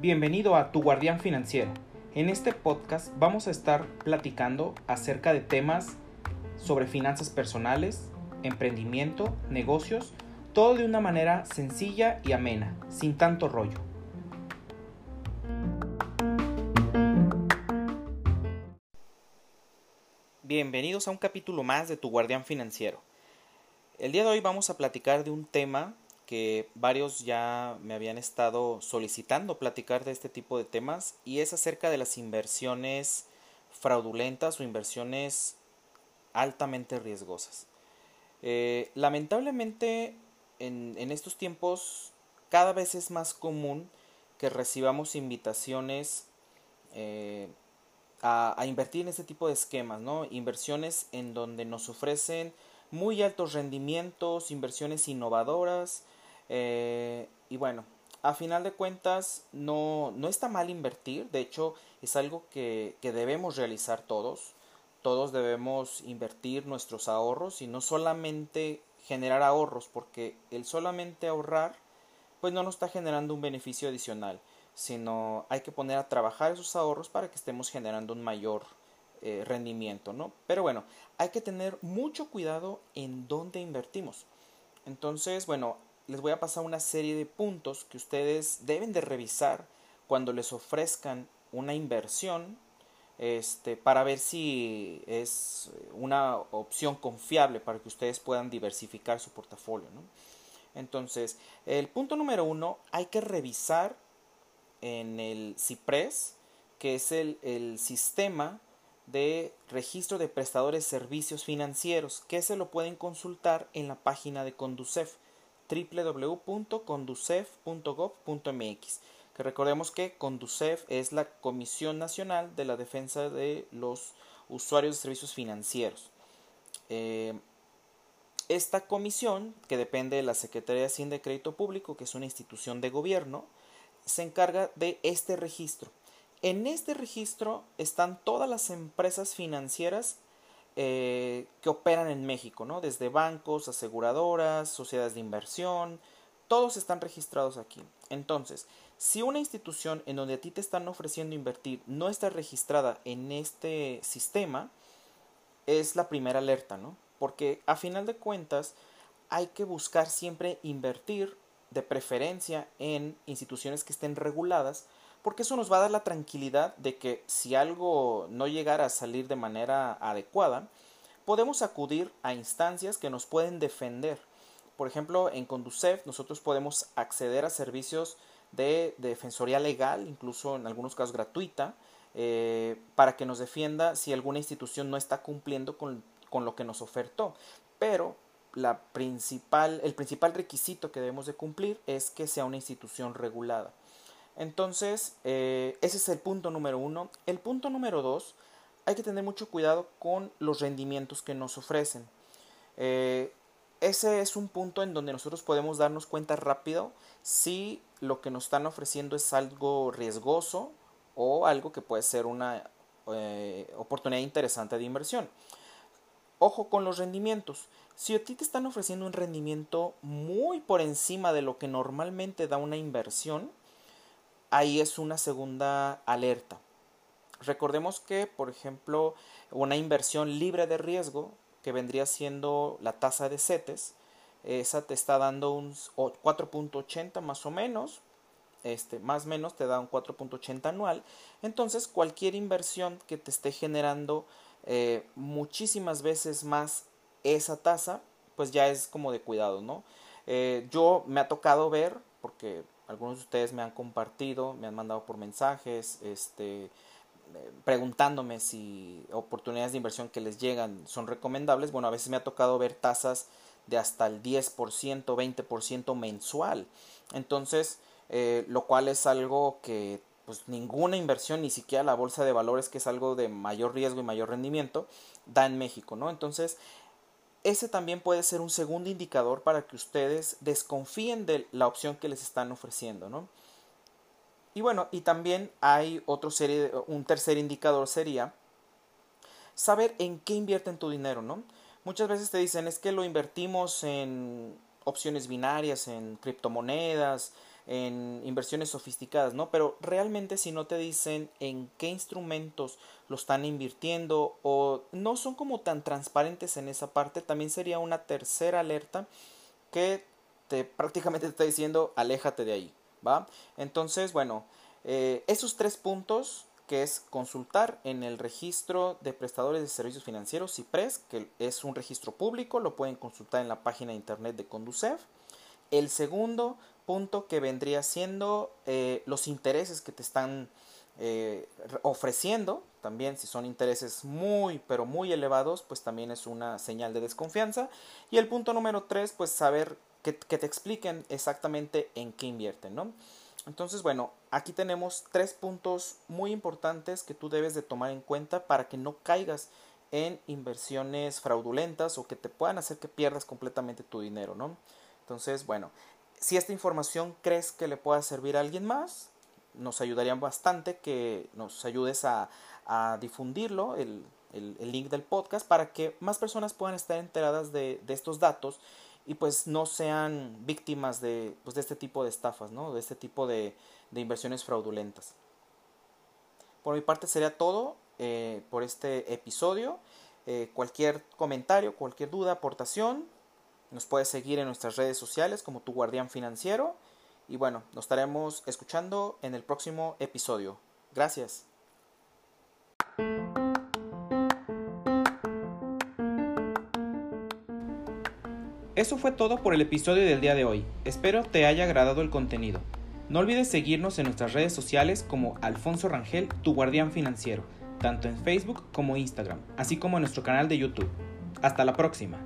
Bienvenido a Tu Guardián Financiero. En este podcast vamos a estar platicando acerca de temas sobre finanzas personales, emprendimiento, negocios, todo de una manera sencilla y amena, sin tanto rollo. Bienvenidos a un capítulo más de Tu Guardián Financiero. El día de hoy vamos a platicar de un tema que varios ya me habían estado solicitando platicar de este tipo de temas y es acerca de las inversiones fraudulentas o inversiones altamente riesgosas. Eh, lamentablemente en, estos tiempos cada vez es más común que recibamos invitaciones eh, a, a, invertir en este tipo de esquemas, ¿no? Inversiones en donde nos ofrecen muy altos rendimientos, inversiones innovadoras, eh, y bueno, a final de cuentas no, no está mal invertir, de hecho es algo que, que debemos realizar todos. Todos debemos invertir nuestros ahorros y no solamente generar ahorros, porque el solamente ahorrar pues no nos está generando un beneficio adicional, sino hay que poner a trabajar esos ahorros para que estemos generando un mayor eh, rendimiento, ¿no? Pero bueno, hay que tener mucho cuidado en dónde invertimos. Entonces, bueno, les voy a pasar una serie de puntos que ustedes deben de revisar cuando les ofrezcan una inversión este, para ver si es una opción confiable para que ustedes puedan diversificar su portafolio. ¿no? Entonces, el punto número uno, hay que revisar en el CIPRES, que es el, el sistema de registro de prestadores de servicios financieros, que se lo pueden consultar en la página de Conducef www.conducef.gov.mx. Que recordemos que Conducef es la Comisión Nacional de la Defensa de los Usuarios de Servicios Financieros. Eh, esta comisión, que depende de la Secretaría de Hacienda y Crédito Público, que es una institución de gobierno, se encarga de este registro. En este registro están todas las empresas financieras eh, que operan en México, ¿no? Desde bancos, aseguradoras, sociedades de inversión, todos están registrados aquí. Entonces, si una institución en donde a ti te están ofreciendo invertir no está registrada en este sistema, es la primera alerta, ¿no? Porque a final de cuentas hay que buscar siempre invertir de preferencia en instituciones que estén reguladas porque eso nos va a dar la tranquilidad de que si algo no llegara a salir de manera adecuada, podemos acudir a instancias que nos pueden defender. Por ejemplo, en Conducef nosotros podemos acceder a servicios de, defensoría legal, incluso en algunos casos gratuita, eh, para que nos defienda si alguna institución no está cumpliendo con, con lo que nos ofertó. Pero la principal, el principal requisito que debemos de cumplir es que sea una institución regulada. Entonces, eh, ese es el punto número uno. El punto número dos, hay que tener mucho cuidado con los rendimientos que nos ofrecen. Eh, ese es un punto en donde nosotros podemos darnos cuenta rápido si lo que nos están ofreciendo es algo riesgoso o algo que puede ser una eh, oportunidad interesante de inversión. Ojo con los rendimientos. Si a ti te están ofreciendo un rendimiento muy por encima de lo que normalmente da una inversión, ahí es una segunda alerta. Recordemos que, por ejemplo, una inversión libre de riesgo, que vendría siendo la tasa de CETES, esa te está dando un 4.80 más o menos, este, más o menos te da un 4.80 anual. Entonces, cualquier inversión que te esté generando eh, muchísimas veces más esa tasa, pues ya es como de cuidado, ¿no? Eh, yo me ha tocado ver, porque algunos de ustedes me han compartido, me han mandado por mensajes, este, preguntándome si oportunidades de inversión que les llegan son recomendables. Bueno, a veces me ha tocado ver tasas de hasta el 10%, 20% mensual. Entonces, eh, lo cual es algo que pues ninguna inversión, ni siquiera la bolsa de valores, que es algo de mayor riesgo y mayor rendimiento, da en México, ¿no? Entonces, ese también puede ser un segundo indicador para que ustedes desconfíen de la opción que les están ofreciendo, ¿no? Y bueno, y también hay otro serie, un tercer indicador sería saber en qué invierten tu dinero, ¿no? muchas veces te dicen es que lo invertimos en opciones binarias, en criptomonedas, en inversiones sofisticadas, ¿no? Pero realmente si no te dicen en qué instrumentos lo están invirtiendo o no son como tan transparentes en esa parte, también sería una tercera alerta que te prácticamente te está diciendo aléjate de ahí, ¿va? Entonces, bueno, eh, esos tres puntos que es consultar en el registro de prestadores de servicios financieros CIPRES, que es un registro público, lo pueden consultar en la página de internet de Conducef. El segundo punto que vendría siendo eh, los intereses que te están eh, ofreciendo, también si son intereses muy pero muy elevados, pues también es una señal de desconfianza. Y el punto número tres, pues saber que, que te expliquen exactamente en qué invierten, ¿no? Entonces, bueno, aquí tenemos tres puntos muy importantes que tú debes de tomar en cuenta para que no caigas en inversiones fraudulentas o que te puedan hacer que pierdas completamente tu dinero, ¿no? Entonces, bueno, si esta información crees que le pueda servir a alguien más, nos ayudaría bastante que nos ayudes a, difundirlo, el, link del podcast, para que más personas puedan estar enteradas de, de estos datos y pues no sean víctimas de, pues, de este tipo de estafas, ¿no? de este tipo de, de inversiones fraudulentas. Por mi parte sería todo eh, por este episodio. Eh, cualquier comentario, cualquier duda, aportación, nos puedes seguir en nuestras redes sociales como tu guardián financiero. Y bueno, nos estaremos escuchando en el próximo episodio. Gracias. Eso fue todo por el episodio del día de hoy. Espero te haya agradado el contenido. No olvides seguirnos en nuestras redes sociales como Alfonso Rangel, tu guardián financiero, tanto en Facebook como Instagram, así como en nuestro canal de YouTube. Hasta la próxima.